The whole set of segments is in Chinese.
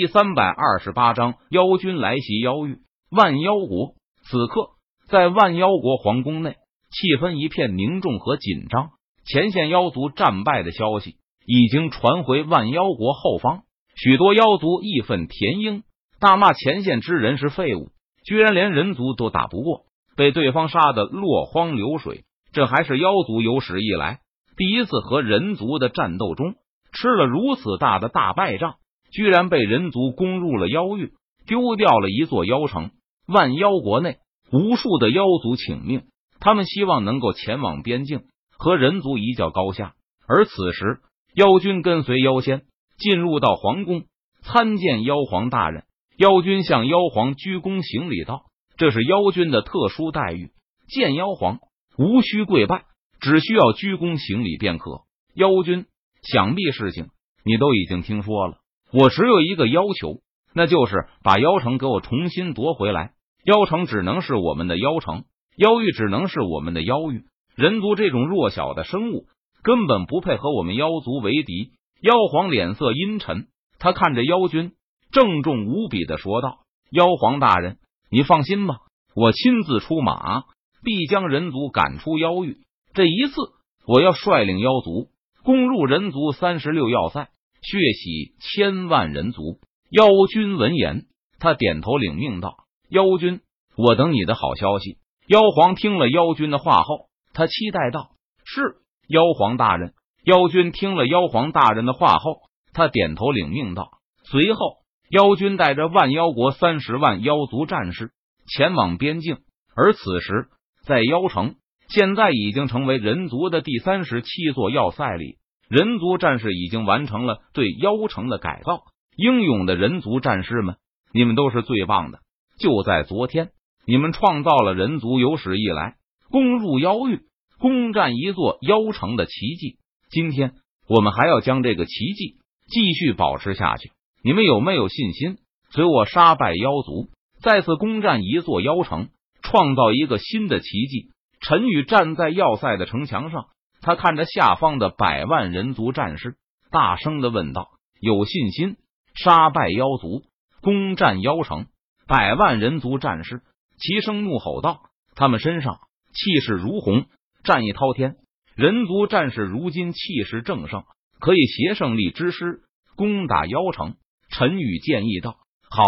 第三百二十八章妖军来袭。妖域万妖国，此刻在万妖国皇宫内，气氛一片凝重和紧张。前线妖族战败的消息已经传回万妖国后方，许多妖族义愤填膺，大骂前线之人是废物，居然连人族都打不过，被对方杀得落荒流水。这还是妖族有史以来第一次和人族的战斗中吃了如此大的大败仗。居然被人族攻入了妖域，丢掉了一座妖城。万妖国内无数的妖族请命，他们希望能够前往边境和人族一较高下。而此时，妖君跟随妖仙进入到皇宫，参见妖皇大人。妖君向妖皇鞠躬行礼道：“这是妖君的特殊待遇，见妖皇无需跪拜，只需要鞠躬行礼便可。”妖君，想必事情你都已经听说了。我只有一个要求，那就是把妖城给我重新夺回来。妖城只能是我们的妖城，妖域只能是我们的妖域。人族这种弱小的生物根本不配和我们妖族为敌。妖皇脸色阴沉，他看着妖君，郑重无比的说道：“妖皇大人，你放心吧，我亲自出马，必将人族赶出妖域。这一次，我要率领妖族攻入人族三十六要塞。”血洗千万人族，妖君闻言，他点头领命道：“妖君，我等你的好消息。”妖皇听了妖君的话后，他期待道：“是妖皇大人。”妖君听了妖皇大人的话后，他点头领命道：“随后，妖君带着万妖国三十万妖族战士前往边境。而此时，在妖城，现在已经成为人族的第三十七座要塞里。人族战士已经完成了对妖城的改造，英勇的人族战士们，你们都是最棒的！就在昨天，你们创造了人族有史以来攻入妖域、攻占一座妖城的奇迹。今天，我们还要将这个奇迹继续保持下去。你们有没有信心？随我杀败妖族，再次攻占一座妖城，创造一个新的奇迹？陈宇站在要塞的城墙上。他看着下方的百万人族战士，大声的问道：“有信心杀败妖族，攻占妖城？”百万人族战士齐声怒吼道：“他们身上气势如虹，战意滔天。人族战士如今气势正盛，可以携胜利之师攻打妖城。”陈宇建议道：“好。”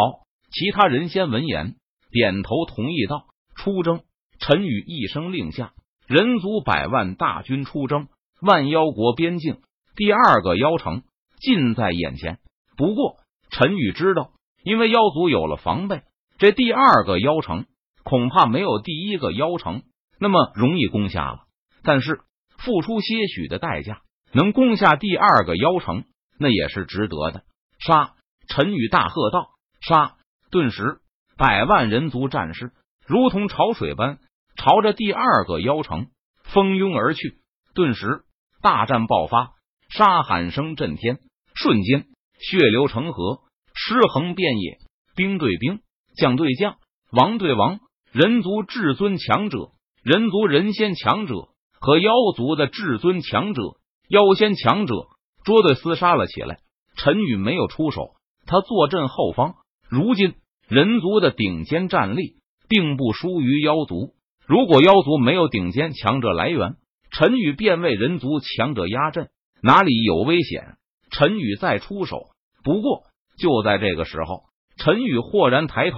其他人先闻言点头同意道：“出征！”陈宇一声令下。人族百万大军出征，万妖国边境第二个妖城近在眼前。不过陈宇知道，因为妖族有了防备，这第二个妖城恐怕没有第一个妖城那么容易攻下了。但是付出些许的代价，能攻下第二个妖城，那也是值得的。杀！陈宇大喝道：“杀！”顿时，百万人族战士如同潮水般。朝着第二个妖城蜂拥而去，顿时大战爆发，杀喊声震天，瞬间血流成河，尸横遍野，兵对兵，将对将，王对王，人族至尊强者、人族人仙强者和妖族的至尊强者、妖仙强者捉对厮杀了起来。陈宇没有出手，他坐镇后方。如今人族的顶尖战力并不输于妖族。如果妖族没有顶尖强者来源，陈宇便为人族强者压阵，哪里有危险？陈宇再出手。不过就在这个时候，陈宇豁然抬头，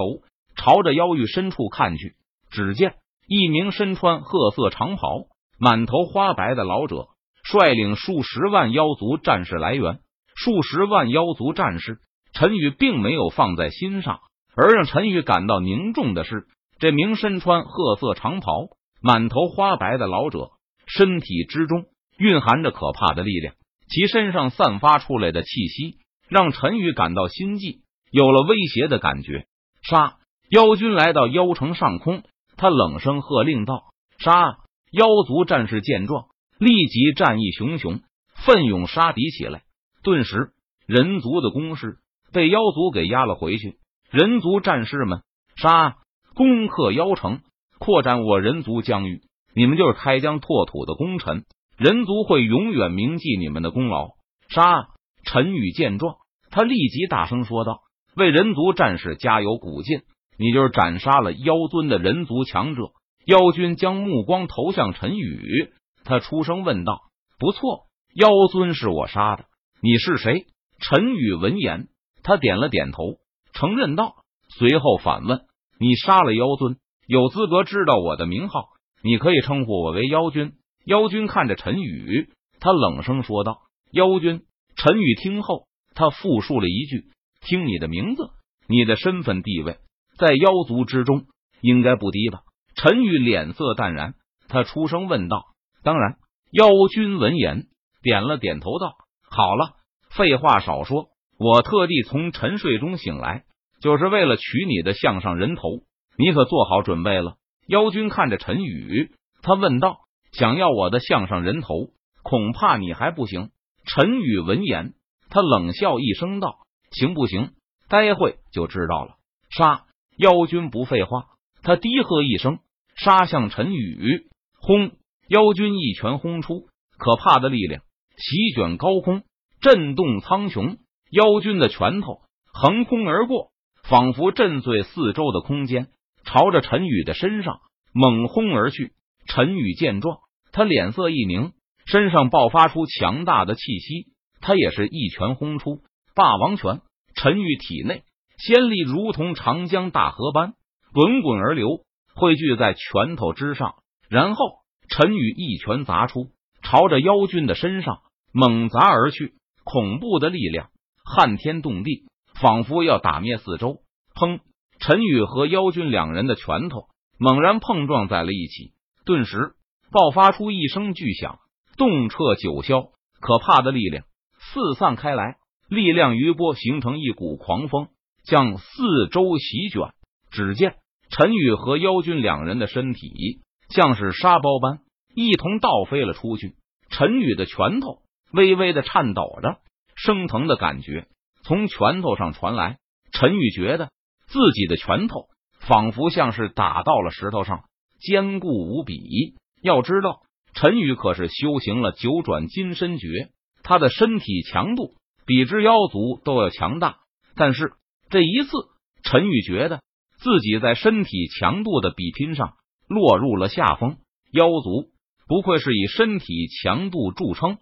朝着妖域深处看去，只见一名身穿褐色长袍、满头花白的老者，率领数十万妖族战士来源。数十万妖族战士，陈宇并没有放在心上，而让陈宇感到凝重的是。这名身穿褐色长袍、满头花白的老者，身体之中蕴含着可怕的力量，其身上散发出来的气息让陈宇感到心悸，有了威胁的感觉。杀！妖君来到妖城上空，他冷声喝令道：“杀！”妖族战士见状，立即战意熊熊，奋勇杀敌起来。顿时，人族的攻势被妖族给压了回去。人族战士们杀！攻克妖城，扩展我人族疆域，你们就是开疆拓土的功臣，人族会永远铭记你们的功劳。杀！陈宇见状，他立即大声说道：“为人族战士加油鼓劲。你就是斩杀了妖尊的人族强者。妖君将目光投向陈宇，他出声问道：“不错，妖尊是我杀的，你是谁？”陈宇闻言，他点了点头，承认道，随后反问：“你杀了妖尊，有资格知道我的名号？你可以称呼我为妖君。”妖君看着陈宇，他冷声说道：“妖君。”陈宇听后，他复述了一句：“听你的名字，你的身份地位在妖族之中应该不低吧？”陈宇脸色淡然，他出声问道：“当然。”妖君闻言点了点头，道：“好了。”废话少说，我特地从沉睡中醒来，就是为了取你的项上人头。你可做好准备了？妖君看着陈宇，他问道：“想要我的项上人头，恐怕你还不行。”陈宇闻言，他冷笑一声道：“行不行？待会就知道了。”杀！妖君不废话，他低喝一声，杀向陈宇。轰！妖君一拳轰出，可怕的力量席卷高空。震动苍穹，妖君的拳头横空而过，仿佛震碎四周的空间，朝着陈宇的身上猛轰而去。陈宇见状，他脸色一凝，身上爆发出强大的气息，他也是一拳轰出霸王拳。陈宇体内仙力如同长江大河般滚滚而流，汇聚在拳头之上。然后，陈宇一拳砸出，朝着妖君的身上猛砸而去。恐怖的力量撼天动地，仿佛要打灭四周。砰！陈宇和妖君两人的拳头猛然碰撞在了一起，顿时爆发出一声巨响，动彻九霄。可怕的力量四散开来，力量余波形成一股狂风，向四周席卷。只见陈宇和妖君两人的身体像是沙包般一同倒飞了出去。陈宇的拳头。微微的颤抖着，生疼的感觉从拳头上传来。陈宇觉得自己的拳头仿佛像是打到了石头上，坚固无比。要知道，陈宇可是修行了九转金身诀，他的身体强度比之妖族都要强大。但是这一次，陈宇觉得自己在身体强度的比拼上落入了下风。妖族不愧是以身体强度著称。